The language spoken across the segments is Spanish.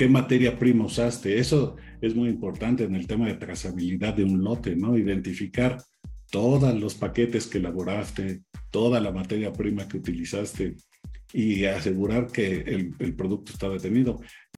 qué materia prima usaste. Eso es muy importante en el tema de trazabilidad de un lote, ¿no? Identificar todos los paquetes que elaboraste, toda la materia prima que utilizaste y asegurar que el, el producto está detenido.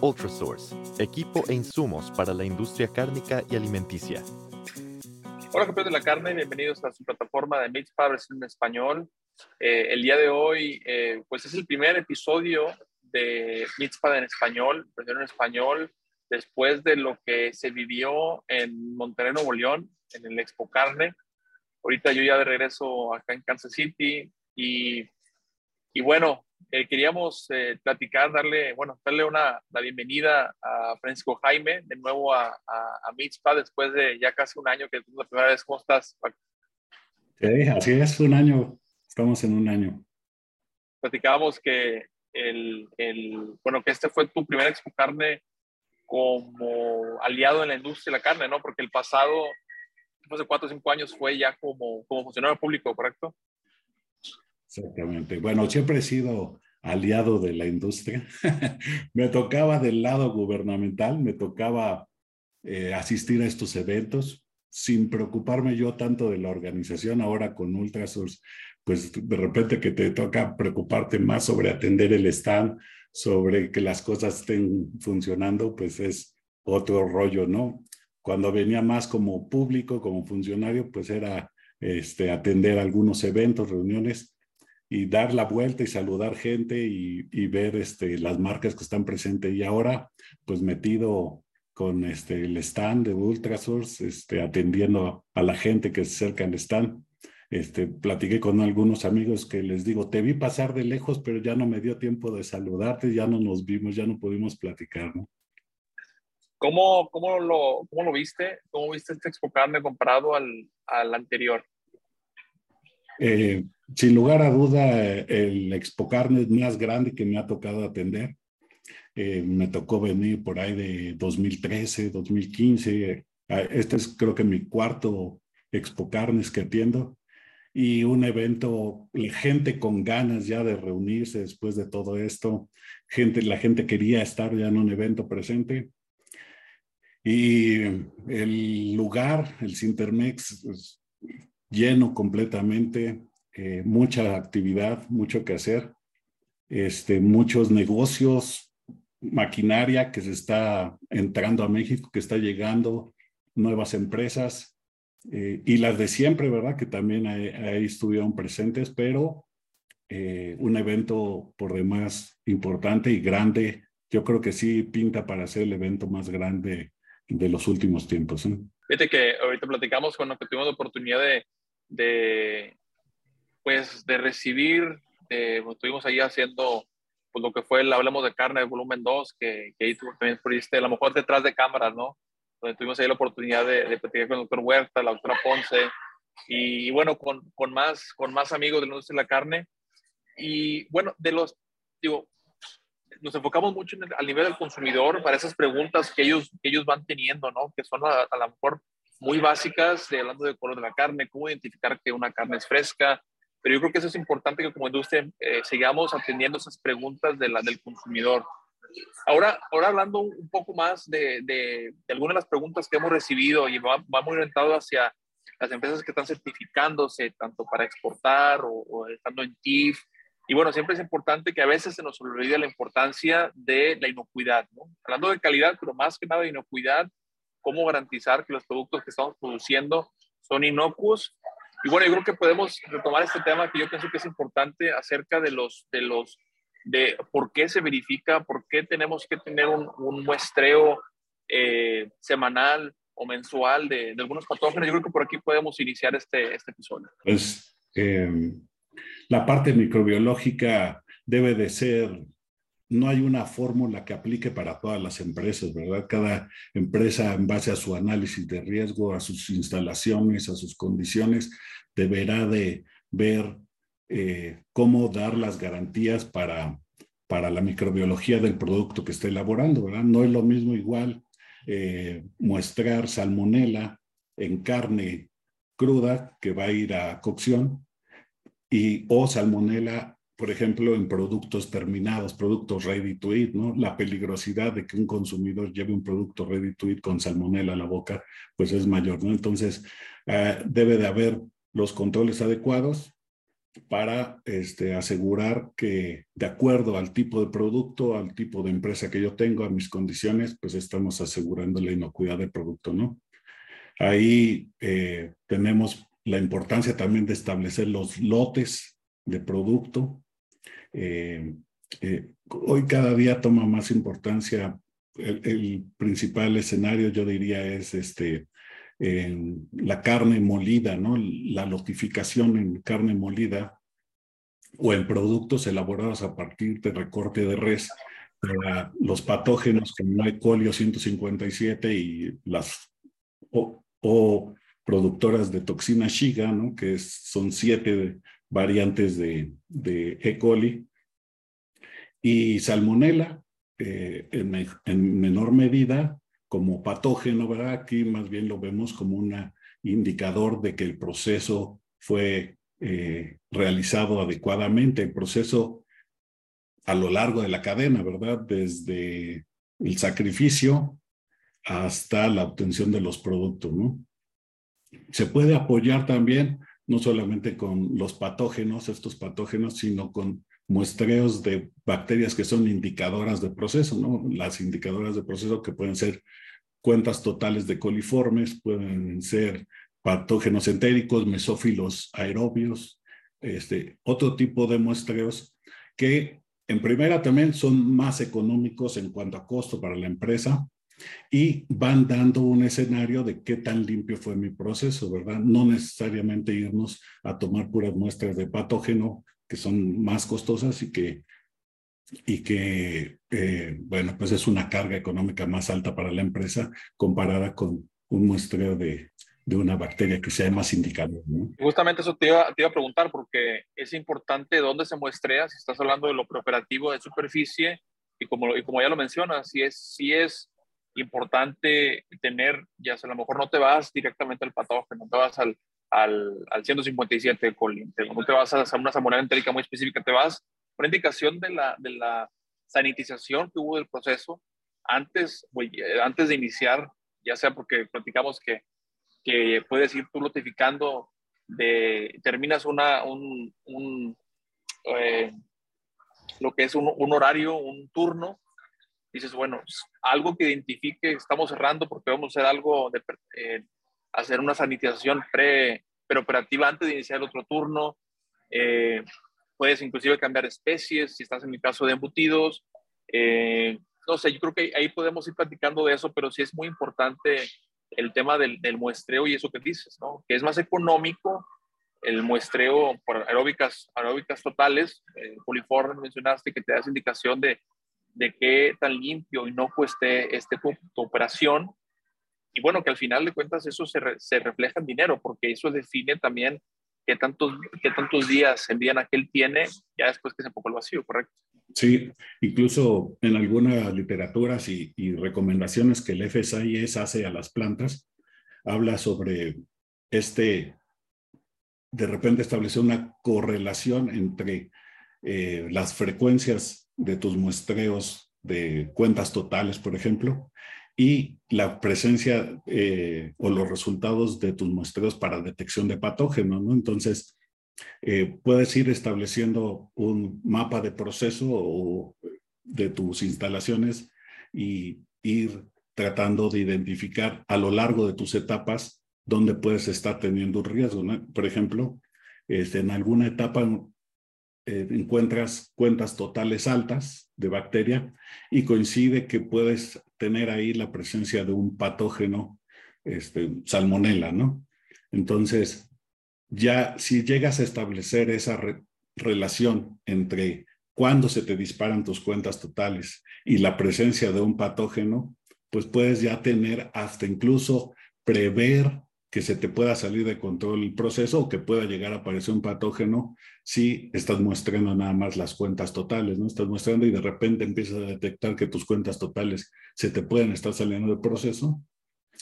Ultrasource, equipo e insumos para la industria cárnica y alimenticia. Hola campeones de la carne, bienvenidos a su plataforma de Meats Fabres en español. Eh, el día de hoy, eh, pues es el primer episodio de Meats en español, versión en español, después de lo que se vivió en Monterrey, Nuevo León, en el Expo Carne. Ahorita yo ya de regreso acá en Kansas City y, y bueno, eh, queríamos eh, platicar, darle, bueno, darle una, la bienvenida a Francisco Jaime, de nuevo a, a, a después de ya casi un año que es la primera vez. ¿Cómo estás? Sí, así es, un año, estamos en un año. Platicábamos que el, el, bueno, que este fue tu primer Expo Carne como aliado en la industria de la carne, ¿no? Porque el pasado, hace cuatro o cinco años, fue ya como, como funcionario público, ¿correcto? Exactamente. Bueno, siempre he sido aliado de la industria. me tocaba del lado gubernamental, me tocaba eh, asistir a estos eventos sin preocuparme yo tanto de la organización. Ahora con Ultrasource, pues de repente que te toca preocuparte más sobre atender el stand, sobre que las cosas estén funcionando, pues es otro rollo, ¿no? Cuando venía más como público, como funcionario, pues era este, atender algunos eventos, reuniones, y dar la vuelta y saludar gente y, y, ver este, las marcas que están presentes. Y ahora, pues metido con este, el stand de Ultrasource, este, atendiendo a la gente que se acerca al stand. Este, platiqué con algunos amigos que les digo, te vi pasar de lejos, pero ya no me dio tiempo de saludarte, ya no nos vimos, ya no pudimos platicar, ¿no? ¿Cómo, cómo, lo, cómo lo viste? ¿Cómo viste este Expo Carne comparado al, al anterior? Eh, sin lugar a duda, el Expo Carne es más grande que me ha tocado atender. Eh, me tocó venir por ahí de 2013, 2015. Este es creo que mi cuarto Expo Carnes que atiendo. Y un evento, gente con ganas ya de reunirse después de todo esto. Gente, la gente quería estar ya en un evento presente. Y el lugar, el Sintermex, pues, lleno completamente, eh, mucha actividad, mucho que hacer, este, muchos negocios, maquinaria que se está entrando a México, que está llegando, nuevas empresas eh, y las de siempre, ¿verdad? Que también ahí, estuvieron presentes, pero eh, un evento por demás importante y grande. Yo creo que sí pinta para ser el evento más grande de los últimos tiempos. Fíjate que ahorita platicamos que tuvimos la oportunidad de, de, pues, de recibir, eh, estuvimos ahí haciendo pues, lo que fue el Hablemos de Carne, el volumen 2, que, que ahí tú también pudiste, a lo mejor detrás de cámaras, ¿no? Donde tuvimos ahí la oportunidad de, de platicar con el doctor Huerta, la doctora Ponce, y, bueno, con, con, más, con más amigos de la industria de la carne. Y bueno, de los, digo, nos enfocamos mucho en el, al nivel del consumidor para esas preguntas que ellos, que ellos van teniendo, ¿no? Que son a, a lo mejor muy básicas, de, hablando del color de la carne, cómo identificar que una carne es fresca, pero yo creo que eso es importante que como industria eh, sigamos atendiendo esas preguntas de la, del consumidor. Ahora, ahora hablando un poco más de, de, algunas de las preguntas que hemos recibido y va, muy orientado hacia las empresas que están certificándose tanto para exportar o, o estando en TIF. Y bueno, siempre es importante que a veces se nos olvide la importancia de la inocuidad, ¿no? Hablando de calidad, pero más que nada de inocuidad, cómo garantizar que los productos que estamos produciendo son inocuos. Y bueno, yo creo que podemos retomar este tema que yo pienso que es importante acerca de los, de los, de por qué se verifica, por qué tenemos que tener un, un muestreo eh, semanal o mensual de, de, algunos patógenos. Yo creo que por aquí podemos iniciar este, este episodio. Pues eh, la parte microbiológica debe de ser no hay una fórmula que aplique para todas las empresas, ¿verdad? Cada empresa, en base a su análisis de riesgo, a sus instalaciones, a sus condiciones, deberá de ver eh, cómo dar las garantías para, para la microbiología del producto que esté elaborando, ¿verdad? No es lo mismo igual eh, muestrar salmonela en carne cruda que va a ir a cocción y o salmonela por ejemplo, en productos terminados, productos ready to eat, ¿no? La peligrosidad de que un consumidor lleve un producto ready to eat con salmonela a la boca, pues es mayor, ¿no? Entonces, eh, debe de haber los controles adecuados para este, asegurar que de acuerdo al tipo de producto, al tipo de empresa que yo tengo, a mis condiciones, pues estamos asegurando la inocuidad del producto, ¿no? Ahí eh, tenemos la importancia también de establecer los lotes de producto, eh, eh, hoy cada día toma más importancia el, principal escenario, yo diría, es este, la carne molida, ¿no? La notificación en carne molida o en productos elaborados a partir de recorte de res para los patógenos como E. coli 157 y las o, productoras de toxina Shiga, ¿no? que son siete variantes de, de E. coli y salmonela eh, en, menor medida como patógeno, ¿verdad? Aquí más bien lo vemos como un indicador de que el proceso fue eh, realizado adecuadamente, el proceso a lo largo de la cadena, ¿verdad? Desde el sacrificio hasta la obtención de los productos, ¿no? Se puede apoyar también no solamente con los patógenos, estos patógenos, sino con muestreos de bacterias que son indicadoras de proceso, ¿no? Las indicadoras de proceso que pueden ser cuentas totales de coliformes, pueden ser patógenos entéricos, mesófilos aerobios, este, otro tipo de muestreos que en primera también son más económicos en cuanto a costo para la empresa, y van dando un escenario de qué tan limpio fue mi proceso, ¿verdad? No necesariamente irnos a tomar puras muestras de patógeno que son más costosas y que, y que eh, bueno, pues es una carga económica más alta para la empresa comparada con un muestreo de, de una bacteria que sea más indicado. ¿no? Justamente eso te iba, te iba, a preguntar porque es importante dónde se muestrea, si estás hablando de lo preoperativo de superficie y como, y como ya lo mencionas, si es, si es importante tener, ya sea, a lo mejor no te vas directamente al patógeno, no te vas al, al, al 157 de colin, no te vas a una salmonela entérica muy específica, te vas por indicación de la, de la sanitización que hubo del proceso antes, antes de iniciar, ya sea porque platicamos que, que puedes ir tú notificando de, terminas una, un, un eh, lo que es un, un horario, un turno, dices, bueno, algo que identifique, estamos cerrando porque vamos a hacer algo de eh, hacer una sanitización pre, preoperativa antes de iniciar el otro turno. Eh, puedes inclusive cambiar especies si estás en el caso de embutidos. Eh, no sé, yo creo que ahí podemos ir platicando de eso, pero sí es muy importante el tema del, del muestreo y eso que dices, ¿no? Que es más económico el muestreo por aeróbicas, aeróbicas totales, eh, mencionaste, que te das indicación de de qué tan limpio y no esté este, tu, operación. Y bueno, que al final de cuentas eso se, refleja en dinero, porque eso define también qué tantos, qué tantos días en que él tiene, ya después que se poco el vacío, ¿correcto? Sí, incluso en algunas literaturas y, y recomendaciones que el FSIS hace a las plantas, habla sobre este, de repente establecer una correlación entre eh, las frecuencias de tus muestreos de cuentas totales, por ejemplo, y la presencia eh, o los resultados de tus muestreos para detección de patógenos, ¿no? Entonces, eh, puedes ir estableciendo un mapa de proceso o de tus instalaciones y ir tratando de identificar a lo largo de tus etapas dónde puedes estar teniendo un riesgo. ¿no? Por ejemplo, este, en alguna etapa eh, encuentras cuentas totales altas de bacteria y coincide que puedes tener ahí la presencia de un patógeno, este, salmonela, ¿no? Entonces, ya si llegas a establecer esa relación entre cuando se te disparan tus cuentas totales y la presencia de un patógeno, pues puedes ya tener hasta incluso prever que se te pueda salir de control el proceso o que pueda llegar a aparecer un patógeno si estás muestrando nada más las cuentas totales, ¿no? Estás muestrando y de repente empiezas a detectar que tus cuentas totales se te pueden estar saliendo del proceso.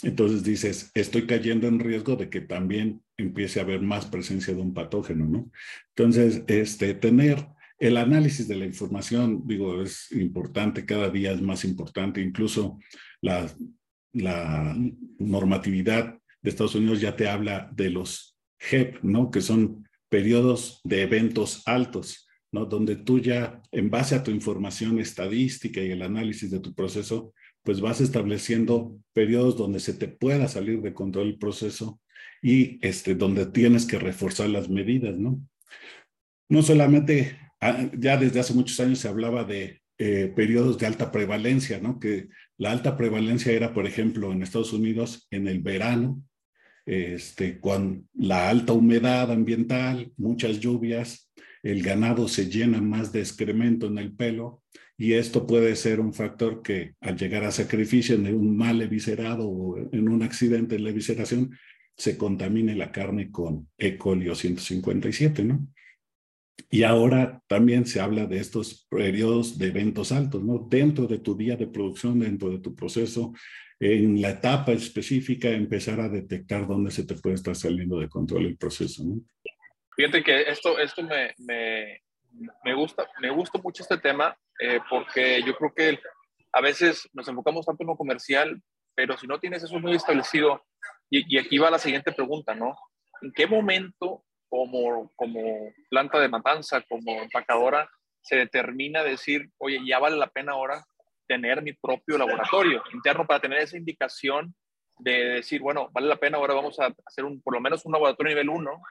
Entonces dices, estoy cayendo en riesgo de que también empiece a haber más presencia de un patógeno, ¿no? Entonces, este, tener el análisis de la información, digo, es importante, cada día es más importante, incluso la, la normatividad de Estados Unidos ya te habla de los HEP, ¿no? Que son periodos de eventos altos, ¿no? Donde tú ya, en base a tu información estadística y el análisis de tu proceso, pues vas estableciendo periodos donde se te pueda salir de control el proceso y este, donde tienes que reforzar las medidas, ¿no? No solamente, ah, ya desde hace muchos años se hablaba de eh, periodos de alta prevalencia, ¿no? Que la alta prevalencia era, por ejemplo, en Estados Unidos en el verano, este, con la alta humedad ambiental, muchas lluvias, el ganado se llena más de excremento en el pelo y esto puede ser un factor que al llegar a sacrificio en un mal eviscerado o en un accidente en la evisceración, se contamine la carne con E. coli 157, ¿no? Y ahora también se habla de estos periodos de eventos altos, ¿no? Dentro de tu día de producción, dentro de tu proceso, en la etapa específica empezar a detectar dónde se te puede estar saliendo de control el proceso. ¿no? Fíjate que esto, esto me, me, me gusta, me gusta mucho este tema eh, porque yo creo que a veces nos enfocamos tanto en lo comercial, pero si no tienes eso muy establecido, y, y aquí va la siguiente pregunta, ¿no? ¿En qué momento como, como planta de matanza, como empacadora, se determina decir, oye, ya vale la pena ahora tener mi propio laboratorio interno para tener esa indicación de decir, bueno, vale la pena, ahora vamos a hacer un, por lo menos un laboratorio nivel 1,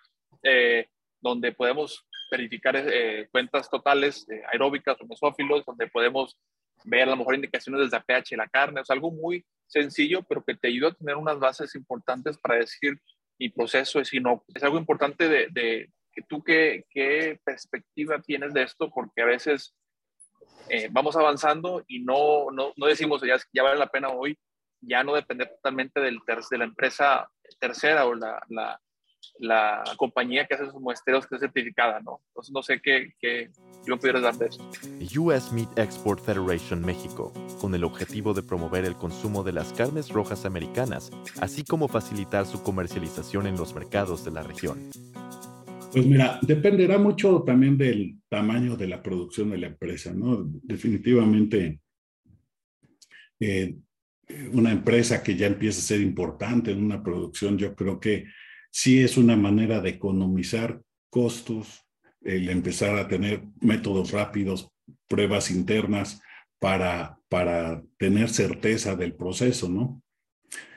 eh, donde podemos verificar eh, cuentas totales eh, aeróbicas o mesófilos, donde podemos ver a lo mejor indicaciones desde pH de la carne, es algo muy sencillo, pero que te ayuda a tener unas bases importantes para decir mi proceso es inocuo. Es algo importante de, que tú qué, qué perspectiva tienes de esto, porque a veces eh, vamos avanzando y no, no, no decimos ya, vale la pena hoy ya no depender totalmente del de la empresa tercera o la, la, compañía que hace sus muestreos que es certificada, ¿no? Entonces no sé qué, qué yo pudieras dar de eso. US Meat Export Federation México, con el objetivo de promover el consumo de las carnes rojas americanas, así como facilitar su comercialización en los mercados de la región. Pues mira, dependerá mucho también del tamaño de la producción de la empresa, ¿no? Definitivamente, eh, una empresa que ya empieza a ser importante en una producción, yo creo que sí es una manera de economizar costos, el empezar a tener métodos rápidos, pruebas internas para, para tener certeza del proceso, ¿no?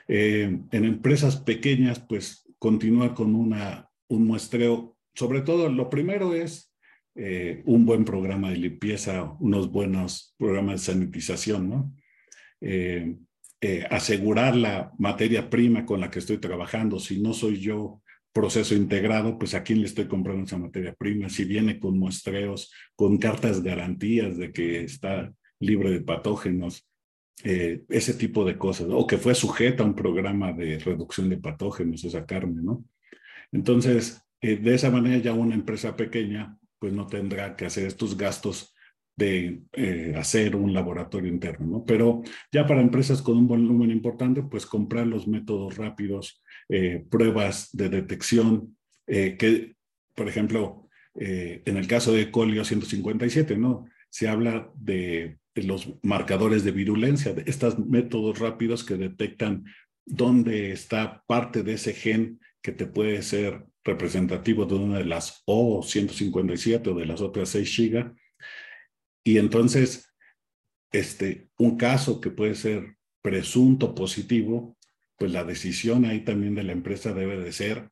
Eh, en empresas pequeñas, pues continúa con una, un muestreo sobre todo, lo primero es eh, un buen programa de limpieza, unos buenos programas de sanitización, ¿no? Eh, eh, asegurar la materia prima con la que estoy trabajando. Si no soy yo proceso integrado, pues a quién le estoy comprando esa materia prima. Si viene con muestreos, con cartas garantías de que está libre de patógenos, ese tipo de cosas, o que fue sujeta a un programa de reducción de patógenos, esa carne, ¿no? Entonces, eh, de esa manera ya una empresa pequeña pues no tendrá que hacer estos gastos de eh, hacer un laboratorio interno, ¿no? Pero ya para empresas con un volumen importante, pues comprar los métodos rápidos, eh, pruebas de detección, que, por ejemplo, en el caso de Colio 157, ¿no? Se habla de, los marcadores de virulencia, de estos métodos rápidos que detectan dónde está parte de ese gen que te puede ser representativo de una de las O157 o de las otras 6 gigas. Y entonces, este, un caso que puede ser presunto positivo, pues la decisión ahí también de la empresa debe de ser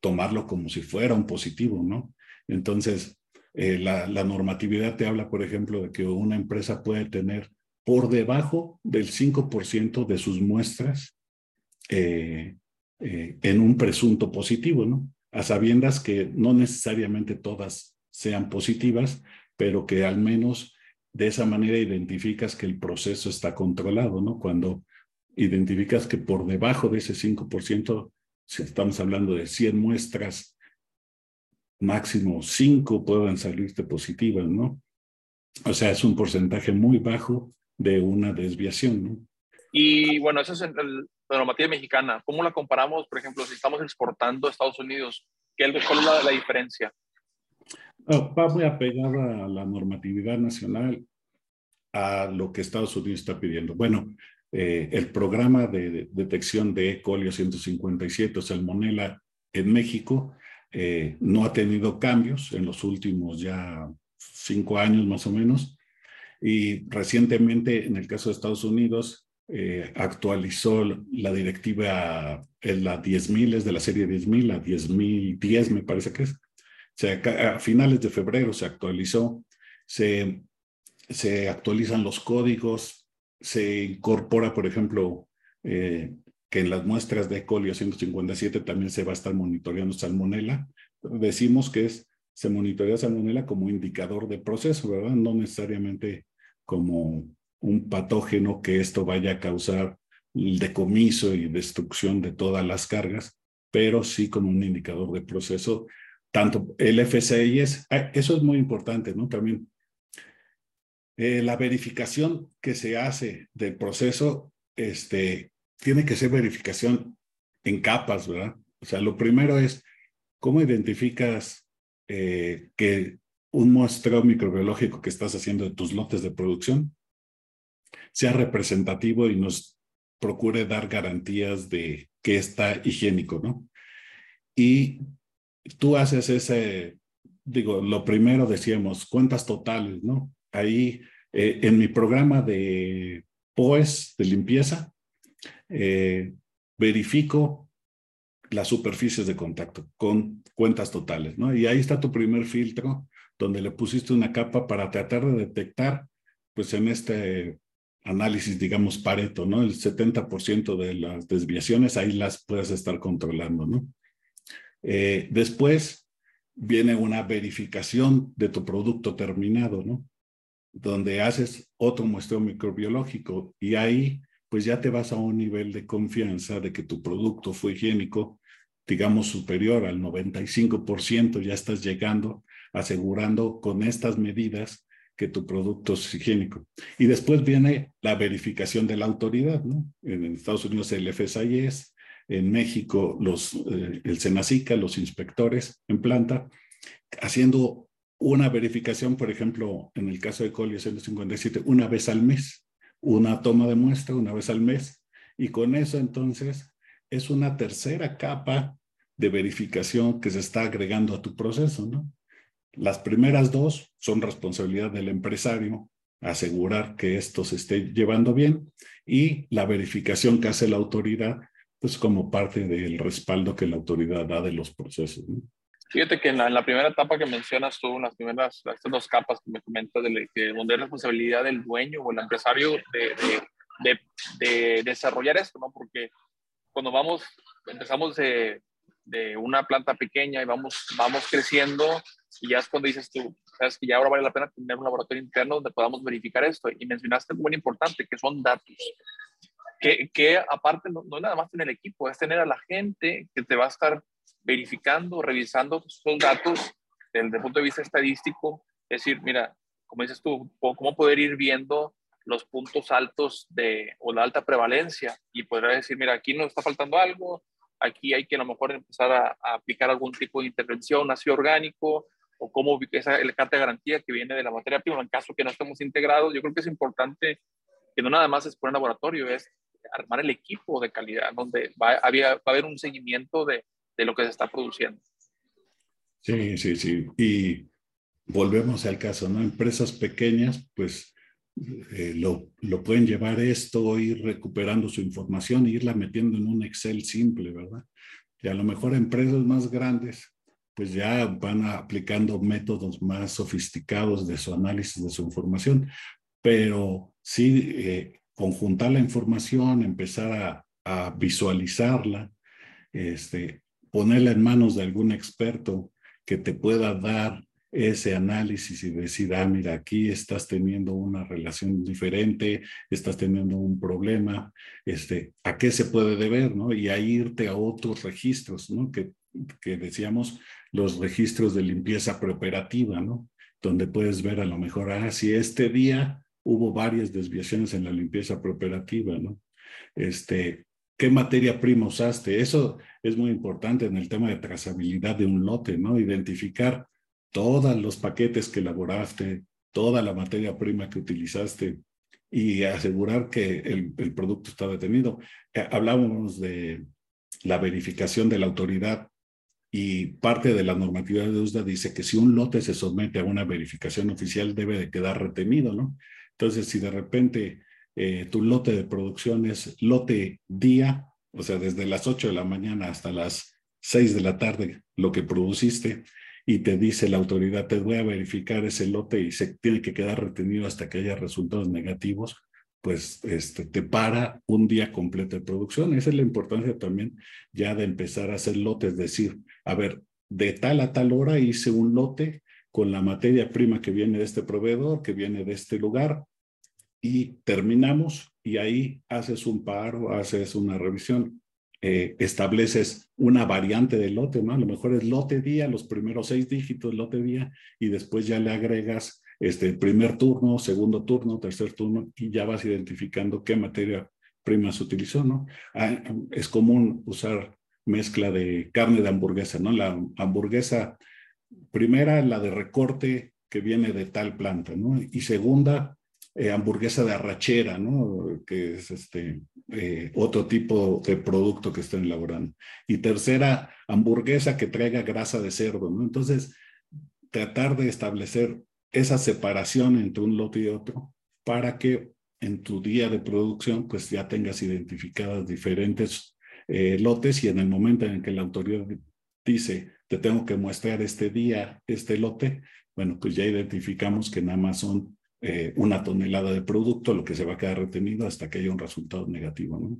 tomarlo como si fuera un positivo, ¿no? Entonces, eh, la, normatividad te habla, por ejemplo, de que una empresa puede tener por debajo del 5% de sus muestras eh, eh, en un presunto positivo, ¿no? A sabiendas que no necesariamente todas sean positivas, pero que al menos de esa manera identificas que el proceso está controlado, ¿no? Cuando identificas que por debajo de ese 5%, si estamos hablando de 100 muestras, máximo 5 puedan salirte positivas, ¿no? O sea, es un porcentaje muy bajo de una desviación, ¿no? Y bueno, esa es la normativa mexicana. ¿Cómo la comparamos, por ejemplo, si estamos exportando a Estados Unidos? ¿Qué, ¿Cuál es la, la diferencia? Va muy apegada a la normatividad nacional, a lo que Estados Unidos está pidiendo. Bueno, eh, el programa de, detección de E. coli 157, o Salmonella, en México, eh, no ha tenido cambios en los últimos ya cinco años más o menos. Y recientemente, en el caso de Estados Unidos, eh, actualizó la directiva, en la 10.000, es de la serie 10.000, la 10.010 me parece que es, a finales de febrero se actualizó, se, se actualizan los códigos, se incorpora, por ejemplo, eh, que en las muestras de Colio 157 también se va a estar monitoreando salmonela. Decimos que es, se monitorea salmonela como indicador de proceso, ¿verdad? No necesariamente como un patógeno que esto vaya a causar el decomiso y destrucción de todas las cargas, pero sí como un indicador de proceso tanto el FCI es, ah, eso es muy importante, ¿no? También eh, la verificación que se hace del proceso, este, tiene que ser verificación en capas, ¿verdad? O sea, lo primero es, ¿cómo identificas eh, que un muestreo microbiológico que estás haciendo de tus lotes de producción sea representativo y nos procure dar garantías de que está higiénico, ¿no? Y tú haces ese, digo, lo primero decíamos, cuentas totales, ¿no? Ahí eh, en mi programa de POES, de limpieza, eh, verifico las superficies de contacto con cuentas totales, ¿no? Y ahí está tu primer filtro, donde le pusiste una capa para tratar de detectar, pues en este análisis, digamos, Pareto, ¿no? El 70% de las desviaciones, ahí las puedes estar controlando, ¿no? Eh, después viene una verificación de tu producto terminado, ¿no? Donde haces otro muestreo microbiológico y ahí pues ya te vas a un nivel de confianza de que tu producto fue higiénico, digamos, superior al 95%, ya estás llegando, asegurando con estas medidas que tu producto es higiénico. Y después viene la verificación de la autoridad, ¿no? En Estados Unidos el FSIS, en México los, eh, el Senacica, los inspectores en planta, haciendo una verificación, por ejemplo, en el caso de Coli 157, una vez al mes, una toma de muestra una vez al mes, y con eso entonces es una tercera capa de verificación que se está agregando a tu proceso, ¿no? Las primeras dos son responsabilidad del empresario, asegurar que esto se esté llevando bien, y la verificación que hace la autoridad pues como parte del respaldo que la autoridad da de los procesos. Fíjate que en la, primera etapa que mencionas tú, las primeras, estas dos capas que me comentas, de, de donde es responsabilidad del dueño o el empresario de, de, de, desarrollar esto, ¿no? Porque cuando vamos, empezamos de, de, una planta pequeña y vamos, vamos creciendo, y ya es cuando dices tú, sabes que ya ahora vale la pena tener un laboratorio interno donde podamos verificar esto. Y mencionaste muy importante, que son datos que, aparte no, no, es nada más tener el equipo, es tener a la gente que te va a estar verificando, revisando esos datos desde el punto de vista estadístico. Es decir, mira, como dices tú, cómo poder ir viendo los puntos altos de, o la alta prevalencia y poder decir, mira, aquí nos está faltando algo, aquí hay que a lo mejor empezar a, aplicar algún tipo de intervención, ácido orgánico, o cómo esa el carta de garantía que viene de la materia prima, en caso que no estemos integrados. Yo creo que es importante que no nada más es poner laboratorio, es armar el equipo de calidad, donde va, había, va a haber un seguimiento de, de lo que se está produciendo. Sí, sí, sí. Y volvemos al caso, ¿no? Empresas pequeñas, pues eh, lo, lo, pueden llevar esto, ir recuperando su información e irla metiendo en un Excel simple, ¿verdad? Y a lo mejor empresas más grandes, pues ya van aplicando métodos más sofisticados de su análisis de su información, pero sí eh, conjuntar la información, empezar a, visualizarla, este, ponerla en manos de algún experto que te pueda dar ese análisis y decir, ah, mira, aquí estás teniendo una relación diferente, estás teniendo un problema, este, ¿a qué se puede deber? ¿no? Y ahí irte a otros registros, ¿no? Que, que decíamos, los registros de limpieza preoperativa, ¿no? Donde puedes ver a lo mejor, ah, si este día hubo varias desviaciones en la limpieza preoperativa, ¿no? Este, ¿Qué materia prima usaste? Eso es muy importante en el tema de trazabilidad de un lote, ¿no? Identificar todos los paquetes que elaboraste, toda la materia prima que utilizaste y asegurar que el, producto está detenido. Eh, hablábamos de la verificación de la autoridad y parte de la normatividad de USDA dice que si un lote se somete a una verificación oficial debe de quedar retenido, ¿no? Entonces, si de repente eh, tu lote de producción es lote día, o sea, desde las 8 de la mañana hasta las 6 de la tarde, lo que produciste, y te dice la autoridad, te voy a verificar ese lote y se tiene que quedar retenido hasta que haya resultados negativos, pues este, te para un día completo de producción. Esa es la importancia también ya de empezar a hacer lotes, es decir, a ver, de tal a tal hora hice un lote con la materia prima que viene de este proveedor, que viene de este lugar, y terminamos y ahí haces un paro, haces una revisión. Eh, estableces una variante de lote, ¿no? A lo mejor es lote día, los primeros seis dígitos lote día, y después ya le agregas este primer turno, segundo turno, tercer turno, y ya vas identificando qué materia prima se utilizó, ¿no? Ah, es común usar mezcla de carne de hamburguesa, ¿no? La hamburguesa primera, la de recorte que viene de tal planta, ¿no? Y segunda, eh, hamburguesa de arrachera, ¿no? Que es este eh, otro tipo de producto que están elaborando. Y tercera, hamburguesa que traiga grasa de cerdo, ¿no? Entonces, tratar de establecer esa separación entre un lote y otro para que en tu día de producción pues ya tengas identificadas diferentes eh, lotes y en el momento en que la autoridad dice te tengo que mostrar este día este lote, bueno pues ya identificamos que nada más son eh, una tonelada de producto, lo que se va a quedar retenido hasta que haya un resultado negativo, ¿no?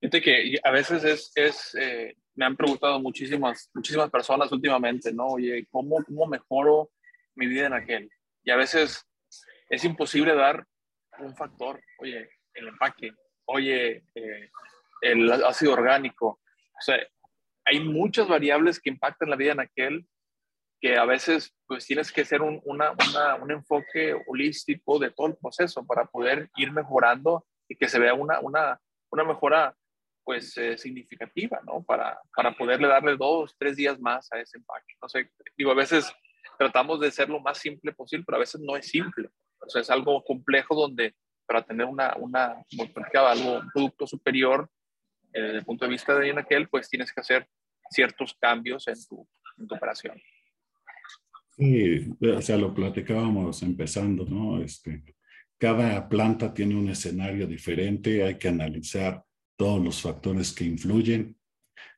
Fíjate que a veces es, es eh, me han preguntado muchísimas, muchísimas personas últimamente, ¿no? Oye, ¿cómo, ¿cómo mejoro mi vida en aquel? Y a veces es imposible dar un factor, oye, el empaque, oye, eh, el ácido orgánico. O sea, hay muchas variables que impactan la vida en aquel que a veces pues tienes que hacer un, una, un enfoque holístico de todo el proceso para poder ir mejorando y que se vea una, una, una mejora pues eh, significativa, ¿no? Para, para poderle darle dos, tres días más a ese empaque. No sé, digo, a veces tratamos de ser lo más simple posible, pero a veces no es simple. O sea, es algo complejo donde para tener una, una algo, un producto superior eh, desde el punto de vista de aquel, pues tienes que hacer ciertos cambios en tu, en tu operación. Sí, o sea, lo platicábamos empezando, ¿no? Este, cada planta tiene un escenario diferente, hay que analizar todos los factores que influyen.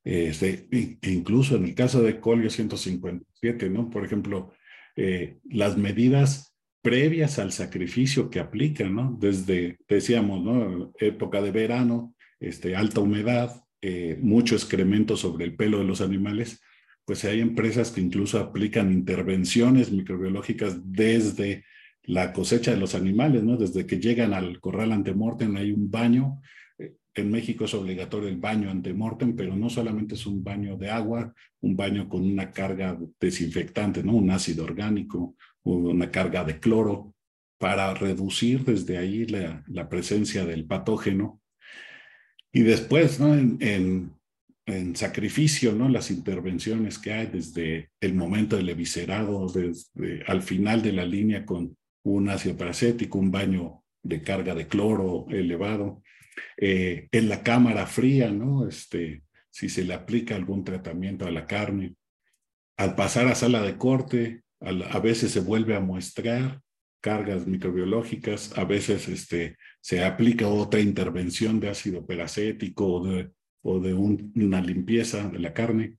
Este, incluso en el caso de Colio 157, ¿no? Por ejemplo, eh, las medidas previas al sacrificio que aplican, ¿no? Desde, decíamos, ¿no? Época de verano, este, alta humedad, eh, mucho excremento sobre el pelo de los animales, pues hay empresas que incluso aplican intervenciones microbiológicas desde la cosecha de los animales, ¿no? Desde que llegan al corral antemortem hay un baño. Eh, en México es obligatorio el baño antemortem, pero no solamente es un baño de agua, un baño con una carga desinfectante, ¿no? Un ácido orgánico, una carga de cloro, para reducir desde ahí la presencia del patógeno. Y después, ¿no? en en sacrificio, ¿no? Las intervenciones que hay desde el momento del eviscerado, desde al final de la línea con un ácido paracético, un baño de carga de cloro elevado, eh, en la cámara fría, ¿no? Este, si se le aplica algún tratamiento a la carne, al pasar a sala de corte, a, veces se vuelve a muestrar cargas microbiológicas, a veces este, se aplica otra intervención de ácido peracético o de o de una limpieza de la carne.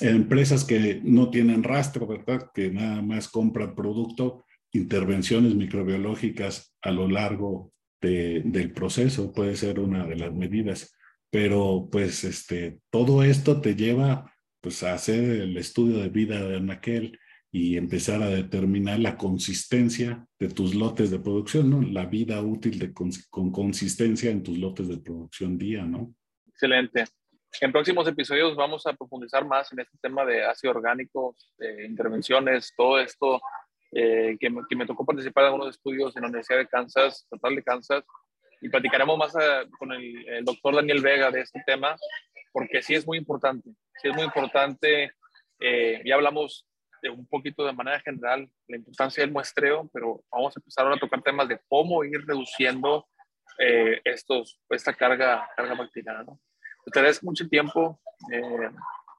Empresas que no tienen rastro, ¿verdad? Que nada más compran producto, intervenciones microbiológicas a lo largo del proceso puede ser una de las medidas. Pero pues este, todo esto te lleva pues a hacer el estudio de vida de Anaquel y empezar a determinar la consistencia de tus lotes de producción, ¿no? La vida útil de con, consistencia en tus lotes de producción día, ¿no? Excelente. En próximos episodios vamos a profundizar más en este tema de ácido orgánico, de intervenciones, todo esto eh, que, me, que, me, tocó participar en algunos estudios en la Universidad de Kansas, Total de Kansas, y platicaremos más a, con el, el, doctor Daniel Vega de este tema, porque sí es muy importante, sí es muy importante, eh, ya hablamos un poquito de manera general la importancia del muestreo, pero vamos a empezar ahora a tocar temas de cómo ir reduciendo eh, estos, esta carga, carga bacteriana. ¿no? Mucho tiempo, eh,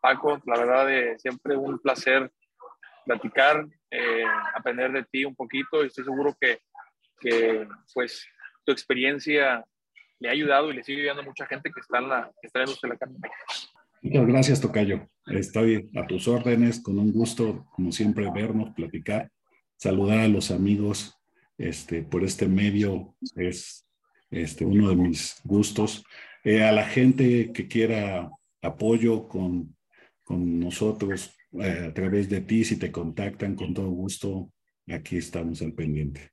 Paco, la verdad, eh, siempre un placer platicar, eh, aprender de ti un poquito y estoy seguro que, que, pues tu experiencia le ha ayudado y le sigue ayudando mucha gente que está en la, que está en la. Muchas gracias, Tocayo. Estoy a tus órdenes, con un gusto, como siempre, vernos, platicar, saludar a los amigos este, por este medio, es este, uno de mis gustos. Eh, a la gente que quiera apoyo con, con nosotros eh, a través de ti, si te contactan, con todo gusto, aquí estamos al pendiente.